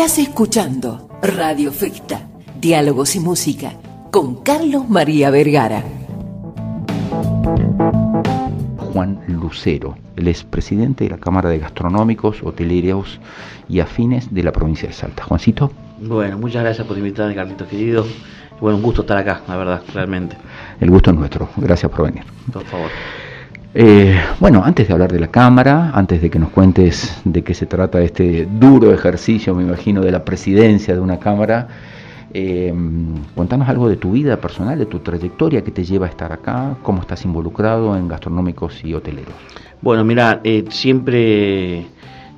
Estás escuchando Radio Festa, Diálogos y Música, con Carlos María Vergara. Juan Lucero, el expresidente de la Cámara de Gastronómicos, Hoteleros y Afines de la provincia de Salta. Juancito. Bueno, muchas gracias por invitarme, Carlitos querido. Bueno, un gusto estar acá, la verdad, realmente. El gusto es nuestro. Gracias por venir. Por favor. Eh, bueno, antes de hablar de la Cámara, antes de que nos cuentes de qué se trata este duro ejercicio, me imagino, de la presidencia de una Cámara, eh, contanos algo de tu vida personal, de tu trayectoria que te lleva a estar acá, cómo estás involucrado en gastronómicos y hoteleros. Bueno, mira, eh, siempre,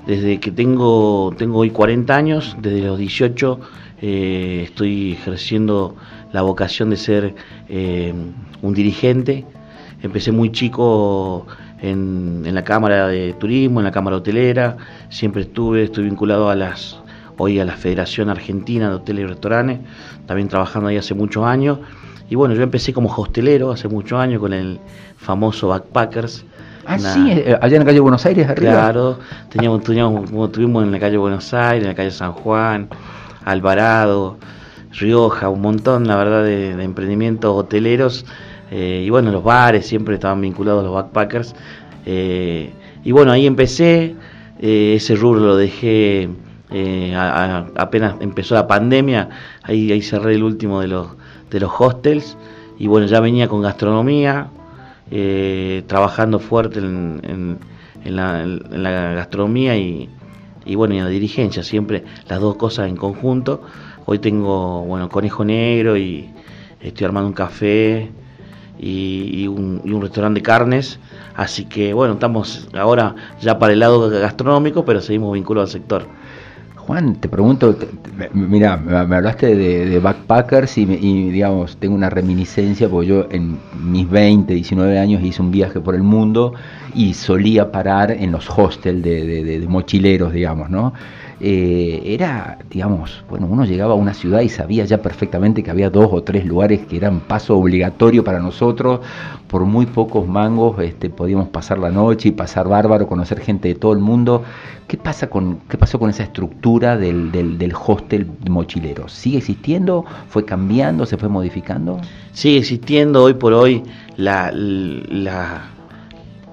desde que tengo, tengo hoy 40 años, desde los 18, estoy ejerciendo la vocación de ser un dirigente Empecé muy chico en, la Cámara de Turismo, en la Cámara Hotelera, siempre estuve, estoy vinculado a las hoy a la Federación Argentina de Hoteles y Restaurantes, también trabajando ahí hace muchos años. Y bueno, yo empecé como hostelero hace muchos años con el famoso Backpackers. Ah, sí, eh, allá en la calle Buenos Aires, arriba. Claro, teníamos, teníamos, tuvimos en la calle Buenos Aires, en la calle San Juan, Alvarado, Rioja, un montón, la verdad, de, de emprendimientos hoteleros eh, y bueno, los bares siempre estaban vinculados a los backpackers. Eh, y bueno, ahí empecé, eh, ese rubro lo dejé apenas empezó la pandemia, ahí, ahí cerré el último de los, de los hostels. Y bueno, ya venía con gastronomía, trabajando fuerte en, la, gastronomía y, y bueno, y en la dirigencia, siempre las dos cosas en conjunto. Hoy tengo, bueno, conejo negro y estoy armando un café y, un, restaurante de carnes. Así que bueno, estamos ahora ya para el lado gastronómico, pero seguimos vinculados al sector. Juan, te pregunto, mira, me hablaste de, backpackers y, digamos, tengo una reminiscencia porque yo en mis 20, 19 años hice un viaje por el mundo y solía parar en los hostels de mochileros, digamos, ¿no? Eh, era, digamos, bueno, uno llegaba a una ciudad y sabía ya perfectamente que había dos o tres lugares que eran paso obligatorio para nosotros, por muy pocos mangos este, podíamos pasar la noche y pasar bárbaro, conocer gente de todo el mundo. ¿Qué, pasa con, qué pasó con esa estructura del, del, hostel mochilero? ¿Sigue existiendo? ¿Fue cambiando? ¿Se fue modificando? Sigue existiendo hoy por hoy la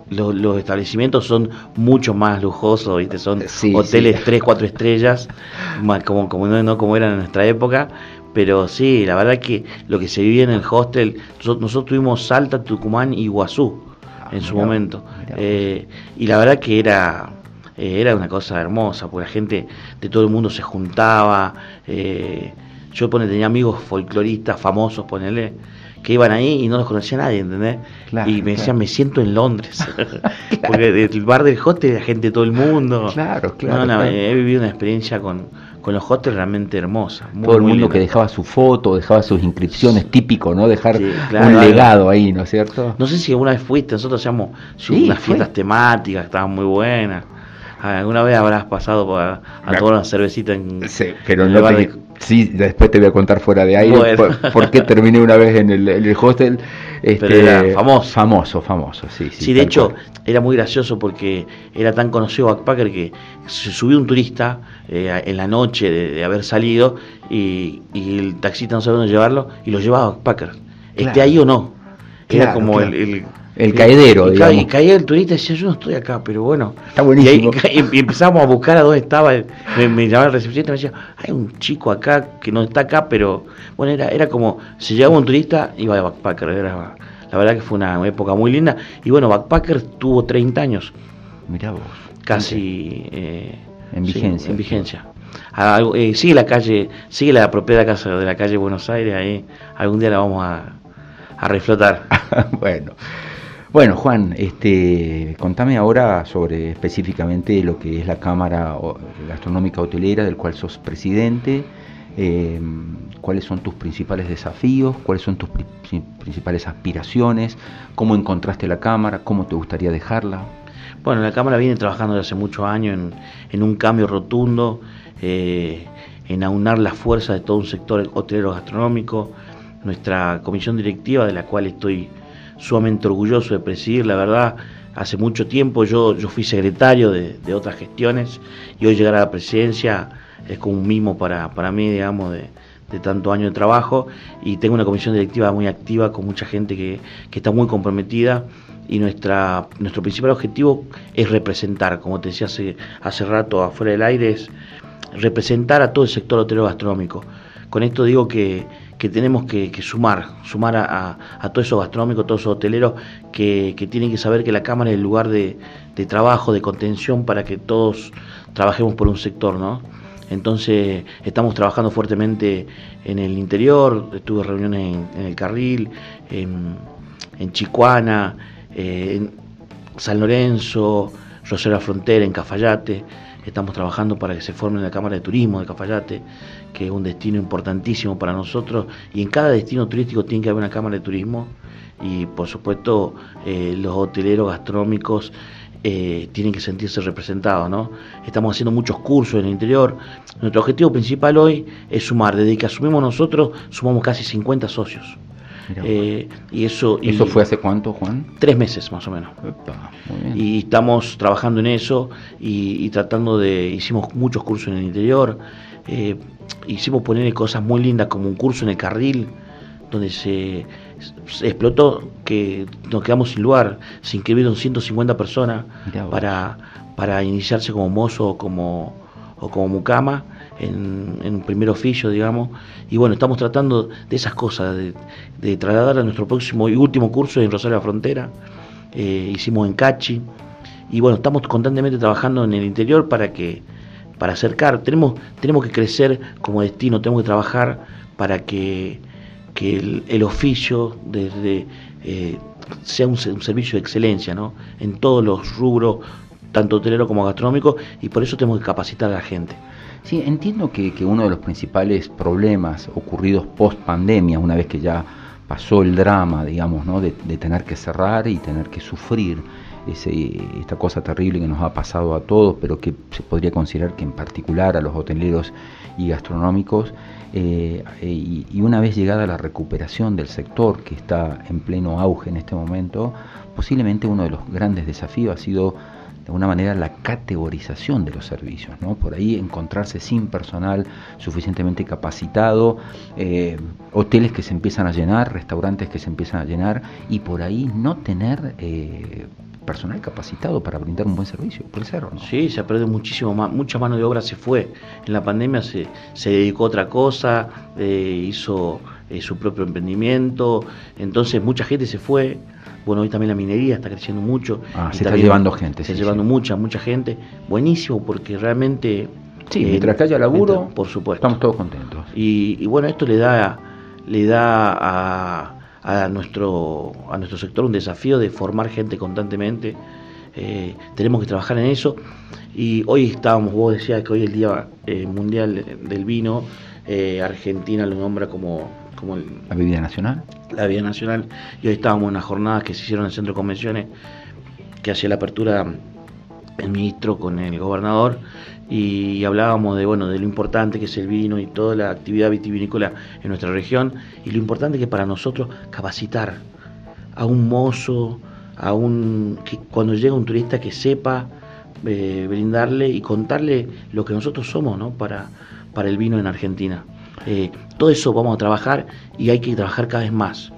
los, establecimientos son mucho más lujosos, ¿viste? son hoteles 3, 4 estrellas, como, como, no, como eran en nuestra época. Pero sí, la verdad que lo que se vivía en el hostel, nosotros, tuvimos Salta, Tucumán y Iguazú ah, en su momento. Eh, y la verdad que era, eh, era una cosa hermosa, porque la gente de todo el mundo se juntaba. Eh, yo pone, tenía amigos folcloristas famosos, ponele que iban ahí y no los conocía nadie, ¿entendés? y me decían, me siento en Londres. Porque el bar del hotel, la gente de todo el mundo. Claro, claro. He vivido una experiencia con, con los hostels realmente hermosa. todo el mundo que dejaba su foto, dejaba sus inscripciones, típico, ¿no? Dejar un legado ahí, ¿no es cierto? No sé si alguna vez fuiste, nosotros hacíamos unas fiestas temáticas, estaban muy buenas. ¿Alguna vez habrás pasado a, a tomar una cervecita en, sí, pero no de Sí, después te voy a contar fuera de aire por, qué terminé una vez en el, hostel. Este, era famoso. Famoso, famoso, sí. Sí, de hecho, era muy gracioso porque era tan conocido Backpacker que se subió un turista eh, en la noche de, haber salido y, el taxista no sabía dónde llevarlo y lo llevaba a Backpacker. ¿Esté ahí o no? Era como el el caedero, y, digamos. Y caía el turista y decía, yo no estoy acá, pero bueno. Está buenísimo. Y, empezamos a buscar a dónde estaba. Me, llamaba el recepcionista y me decía, hay un chico acá que no está acá, pero bueno, era, era como, si llegaba un turista, iba de backpacker. la verdad que fue una época muy linda. Y bueno, backpacker tuvo 30 años. Mirá vos. Casi... Eh, en vigencia. en vigencia. Eh, sigue la calle, sigue la propiedad casa de la calle Buenos Aires, ahí algún día la vamos a, a reflotar. bueno. Bueno, Juan, este, contame ahora sobre específicamente lo que es la Cámara Gastronómica Hotelera, del cual sos presidente. Em, ¿Cuáles son tus principales desafíos? ¿Cuáles son tus principales aspiraciones? ¿Cómo encontraste la Cámara? ¿Cómo te gustaría dejarla? Bueno, la Cámara viene trabajando desde hace muchos años en, un cambio rotundo, eh, en aunar la fuerza de todo un sector hotelero gastronómico. Nuestra comisión directiva, de la cual estoy sumamente orgulloso de presidir, la verdad. Hace mucho tiempo yo, yo fui secretario de, otras gestiones y hoy llegar a la presidencia es como un mimo para, para mí, digamos, de, de tanto año de trabajo y tengo una comisión directiva muy activa con mucha gente que, que está muy comprometida y nuestra, nuestro principal objetivo es representar, como te decía hace, hace rato afuera del aire, es representar a todo el sector hotelero gastronómico. Con esto digo que, que tenemos que, sumar, sumar a, a, todos esos gastronómicos, todos esos hoteleros que, que, tienen que saber que la Cámara es el lugar de, de, trabajo, de contención para que todos trabajemos por un sector, ¿no? Entonces estamos trabajando fuertemente en el interior, tuve reuniones en, en el Carril, en, en Chicuana, eh, en San Lorenzo, Rosario Frontera, en Cafayate. Estamos trabajando para que se forme la Cámara de Turismo de Cafayate, que es un destino importantísimo para nosotros. Y en cada destino turístico tiene que haber una Cámara de Turismo. Y por supuesto, eh, los hoteleros gastronómicos eh, tienen que sentirse representados. ¿no? Estamos haciendo muchos cursos en el interior. Nuestro objetivo principal hoy es sumar. Desde que asumimos nosotros, sumamos casi 50 socios. Eh, y eso, y ¿Eso fue hace cuánto, Juan? Tres meses más o menos. Epa, y estamos trabajando en eso y, y, tratando de. Hicimos muchos cursos en el interior. Eh, hicimos poner cosas muy lindas como un curso en el carril donde se, se, explotó que nos quedamos sin lugar, se inscribieron 150 personas para, para iniciarse como mozo como, o como mucama en, en, primer oficio, digamos. Y bueno, estamos tratando de esas cosas, de, trasladar a nuestro próximo y último curso en Rosario la Frontera. Eh, hicimos en Cachi. Y bueno, estamos constantemente trabajando en el interior para que para acercar, tenemos, tenemos que crecer como destino, tenemos que trabajar para que, que el, el, oficio desde, eh, sea un, un, servicio de excelencia ¿no? en todos los rubros, tanto hotelero como gastronómico, y por eso tenemos que capacitar a la gente. Sí, entiendo que, uno de los principales problemas ocurridos post pandemia, una vez que ya pasó el drama, digamos, ¿no? de, tener que cerrar y tener que sufrir ese, esta cosa terrible que nos ha pasado a todos, pero que se podría considerar que en particular a los hoteleros y gastronómicos, eh, y, y, una vez llegada la recuperación del sector que está en pleno auge en este momento, posiblemente uno de los grandes desafíos ha sido alguna manera la categorización de los servicios, ¿no? Por ahí encontrarse sin personal suficientemente capacitado, eh, hoteles que se empiezan a llenar, restaurantes que se empiezan a llenar y por ahí no tener eh, personal capacitado para brindar un buen servicio, puede ser o no. Sí, se ha muchísimo más, mucha mano de obra se fue. En la pandemia se, se dedicó a otra cosa, eh, hizo su propio emprendimiento, entonces mucha gente se fue. Bueno, hoy también la minería está creciendo mucho. Ah, se está llevando gente. Se está sí, llevando sí. mucha, mucha gente. Buenísimo, porque realmente... Sí, eh, mientras que haya laburo, mientras, por supuesto. Estamos todos contentos. Y, y bueno, esto le da, le da a, a, nuestro, a nuestro sector un desafío de formar gente constantemente. Eh, tenemos que trabajar en eso. Y hoy estábamos, vos decías que hoy es el Día eh, Mundial del Vino. Argentina lo nombra como como el, la bebida nacional. La bebida nacional. Y hoy estábamos en unas jornadas que se hicieron en el Centro de Convenciones, que hacía la apertura el ministro con el gobernador y hablábamos de bueno de lo importante que es el vino y toda la actividad vitivinícola en nuestra región y lo importante que es para nosotros capacitar a un mozo, a un que cuando llega un turista que sepa eh, brindarle y contarle lo que nosotros somos, ¿no? Para para el vino en Argentina. Eh, todo eso vamos a trabajar y hay que trabajar cada vez más.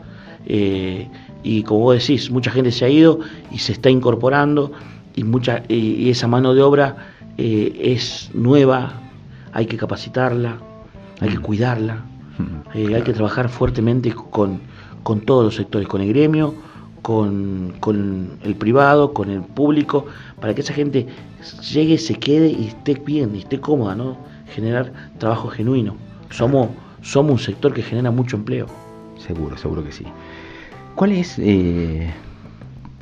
Eh, y como vos decís, mucha gente se ha ido y se está incorporando y, mucha, y esa mano de obra eh, es nueva, hay que capacitarla, hay que mm. cuidarla, mm, eh, hay que trabajar fuertemente con, con todos los sectores, con el gremio, con, con, el privado, con el público, para que esa gente llegue, se quede y esté bien, y esté cómoda, ¿no? Generar trabajo genuino somos, somos un sector que genera mucho empleo. Seguro, seguro que sí. ¿Cuál es, eh,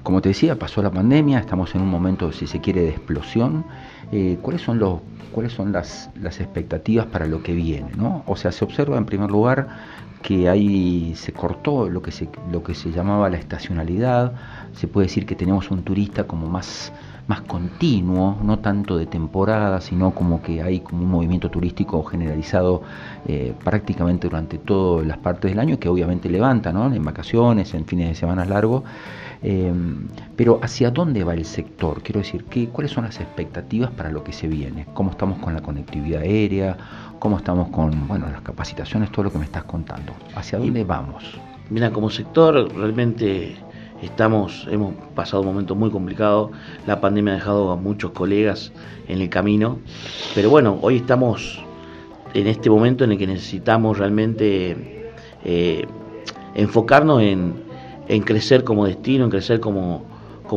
como te decía, pasó la pandemia, estamos en un momento, si se quiere, de explosión. Eh, ¿Cuáles son, los, cuáles son las, las expectativas para lo que viene? ¿no? O sea, se observa en primer lugar que ahí se cortó lo que se, lo que se llamaba la estacionalidad, se puede decir que tenemos un turista como más más continuo, no tanto de temporada, sino como que hay como un movimiento turístico generalizado eh, prácticamente durante todas las partes del año, que obviamente levanta, ¿no? En vacaciones, en fines de semana largos. Eh, pero ¿hacia dónde va el sector? Quiero decir, ¿qué, ¿cuáles son las expectativas para lo que se viene? ¿Cómo estamos con la conectividad aérea? ¿Cómo estamos con bueno, las capacitaciones? Todo lo que me estás contando. ¿Hacia dónde vamos? Mira, como sector realmente Estamos, hemos pasado un momento muy complicado, la pandemia ha dejado a muchos colegas en el camino, pero bueno, hoy estamos en este momento en el que necesitamos realmente eh, enfocarnos en, crecer como destino, en crecer como,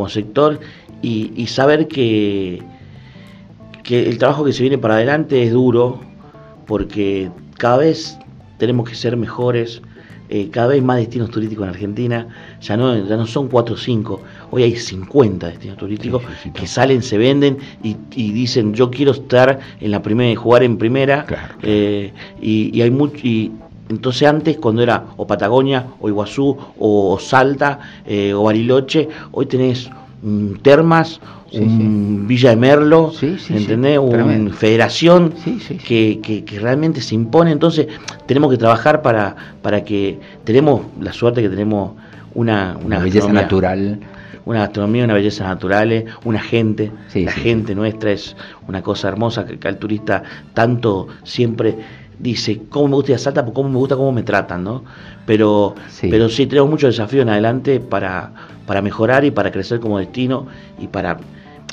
sector y, saber que, que el trabajo que se viene para adelante es duro porque cada vez tenemos que ser mejores, eh, cada vez más destinos turísticos en Argentina, ya no, ya no son 4 o 5, hoy hay 50 destinos turísticos que salen, se venden y, dicen yo quiero estar en la primera, jugar en primera, eh, y, hay mucho... Y, entonces antes, cuando era o Patagonia, o Iguazú, o, Salta, eh, o Bariloche, hoy tenés termas, un Villa de Merlo, ¿entendés? Una federación que, que, realmente se impone. Entonces, tenemos que trabajar para, para que tenemos la suerte que tenemos una, una, belleza natural. Una gastronomía, una belleza natural, una gente, la gente nuestra es una cosa hermosa que, el turista tanto siempre dice cómo me gusta ir a Salta, cómo me gusta cómo me tratan, ¿no? Pero sí, pero sí tenemos muchos desafíos en adelante para, para mejorar y para crecer como destino y para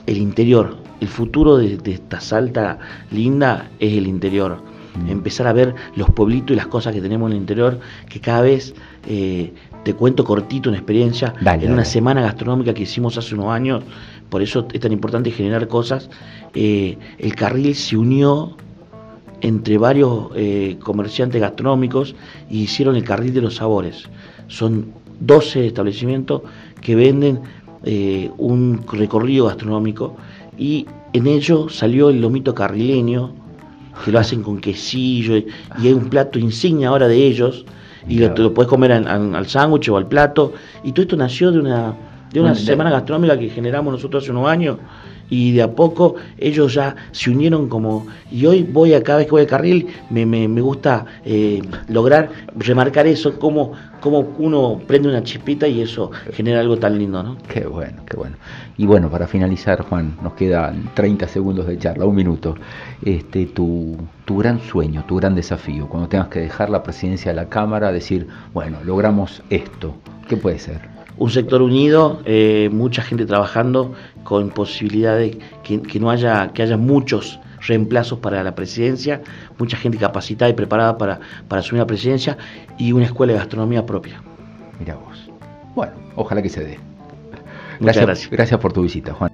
el interior. El futuro de, esta Salta linda es el interior. Mm. Empezar a ver los pueblitos y las cosas que tenemos en el interior, que cada vez eh, te cuento cortito una experiencia en una semana gastronómica que hicimos hace unos años, por eso es tan importante generar cosas. Eh, el carril se unió entre varios eh, comerciantes gastronómicos y hicieron el carril de los sabores. Son 12 establecimientos que venden eh, un recorrido gastronómico y en ello salió el lomito carrileño, que lo hacen con quesillo y, es un plato insignia ahora de ellos y lo, lo puedes comer al sándwich o al plato. Y todo esto nació de una de una semana gastronómica que generamos nosotros hace unos años y de a poco ellos ya se unieron como y hoy voy a cada vez que voy al carril me, me, me gusta eh, lograr remarcar eso como, como uno prende una chispita y eso genera algo tan lindo ¿no? qué bueno qué bueno. Y bueno para finalizar Juan nos quedan 30 segundos de charla un minuto. Este tu, tu gran sueño tu gran desafío cuando tengas que dejar la presidencia de la cámara decir bueno logramos esto qué puede ser un sector unido, eh, mucha gente trabajando con posibilidad de que, no haya, que haya muchos reemplazos para la presidencia, mucha gente capacitada y preparada para, para asumir la presidencia y una escuela de gastronomía propia. Mira vos. Bueno, ojalá que se dé. Muchas gracias. Gracias por tu visita, Juan.